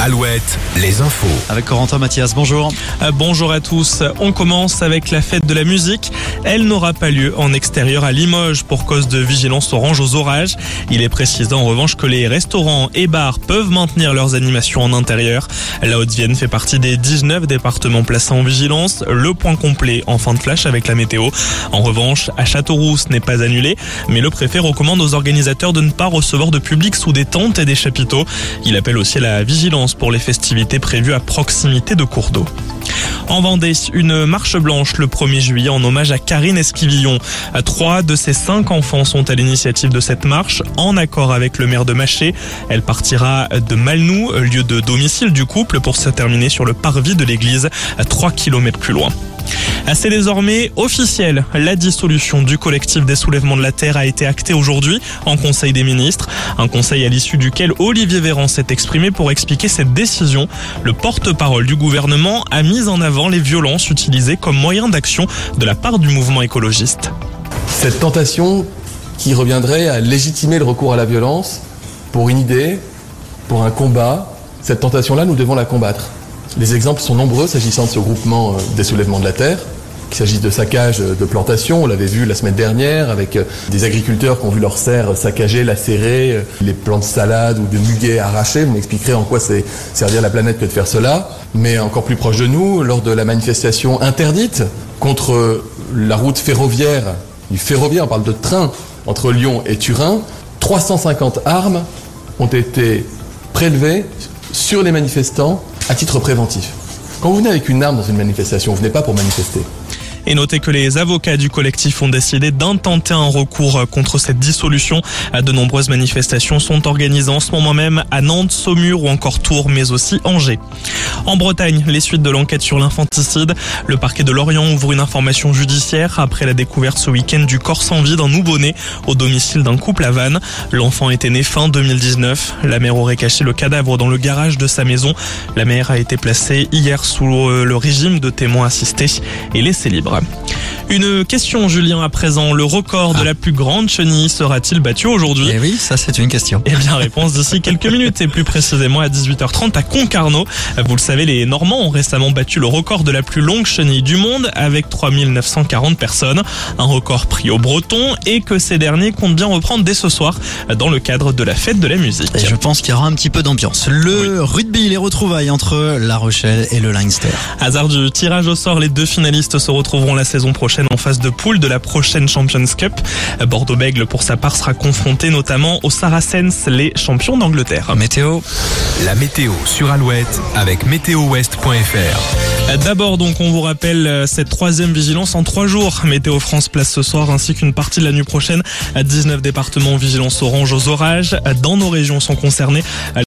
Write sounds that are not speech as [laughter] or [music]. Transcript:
à Alouette, les infos. Avec Corentin Mathias, bonjour. Euh, Bonjour à tous. On commence avec la fête de la musique. Elle n'aura pas lieu en extérieur à Limoges pour cause de vigilance orange aux orages. Il est précisé en revanche que les restaurants et bars peuvent maintenir leurs animations en intérieur. La Haute-Vienne fait partie des 19 départements placés en vigilance. Le point complet en fin de flash avec la météo. En revanche, à Châteauroux, ce n'est pas annulé, mais le préfet recommande aux organisateurs de ne pas recevoir de public sous des tentes et des chapiteaux. Il appelle aussi à la vigilance pour les festivités prévues à proximité de cours d'eau. En Vendée, une marche blanche le 1er juillet en hommage à Karine Esquivillon. Trois de ses cinq enfants sont à l'initiative de cette marche, en accord avec le maire de Maché. Elle partira de Malnou, lieu de domicile du couple, pour se terminer sur le parvis de l'église, à 3 km plus loin. C'est désormais officiel. La dissolution du collectif des soulèvements de la Terre a été actée aujourd'hui en Conseil des ministres. Un conseil à l'issue duquel Olivier Véran s'est exprimé pour expliquer cette décision. Le porte-parole du gouvernement a mis en avant les violences utilisées comme moyen d'action de la part du mouvement écologiste. Cette tentation qui reviendrait à légitimer le recours à la violence pour une idée, pour un combat, cette tentation-là, nous devons la combattre. Les exemples sont nombreux s'agissant de ce groupement euh, des soulèvements de la Terre, qu'il s'agisse de saccage de plantations, on l'avait vu la semaine dernière avec euh, des agriculteurs qui ont vu leurs serres saccagées, lacérées, euh, les plants de salade ou de muguet arrachés. Vous m'expliquerez en quoi c'est servir la planète que de faire cela. Mais encore plus proche de nous, lors de la manifestation interdite contre la route ferroviaire, du ferroviaire, on parle de train entre Lyon et Turin, 350 armes ont été prélevées sur les manifestants à titre préventif. Quand vous venez avec une arme dans une manifestation, vous venez pas pour manifester. Et notez que les avocats du collectif ont décidé d'intenter un recours contre cette dissolution. De nombreuses manifestations sont organisées en ce moment même à Nantes, Saumur ou encore Tours, mais aussi Angers. En Bretagne, les suites de l'enquête sur l'infanticide. Le parquet de Lorient ouvre une information judiciaire après la découverte ce week-end du corps sans vie d'un nouveau-né au domicile d'un couple à Vannes. L'enfant était né fin 2019. La mère aurait caché le cadavre dans le garage de sa maison. La mère a été placée hier sous le régime de témoins assistés et laissée libre. Une question, Julien, à présent. Le record de la plus grande chenille sera-t-il battu aujourd'hui Eh oui, ça c'est une question. Eh bien, réponse d'ici quelques [laughs] minutes et plus précisément à 18h30 à Concarneau. Vous le savez, les Normands ont récemment battu le record de la plus longue chenille du monde avec 3940 personnes. Un record pris aux Bretons et que ces derniers comptent bien reprendre dès ce soir dans le cadre de la fête de la musique. Et je pense qu'il y aura un petit peu d'ambiance. Le rugby, les retrouvailles entre La Rochelle et le Leinster. Hasard du tirage au sort, les deux finalistes se retrouveront la saison prochaine en phase de poule de la prochaine Champions Cup. Bordeaux-Bègle, pour sa part, sera confronté notamment aux Saracens, les champions d'Angleterre. Météo. La météo sur Alouette avec météowest.fr. D'abord, donc, on vous rappelle euh, cette troisième vigilance en trois jours. Météo France place ce soir ainsi qu'une partie de la nuit prochaine. 19 départements vigilance orange aux orages. Dans nos régions sont concernés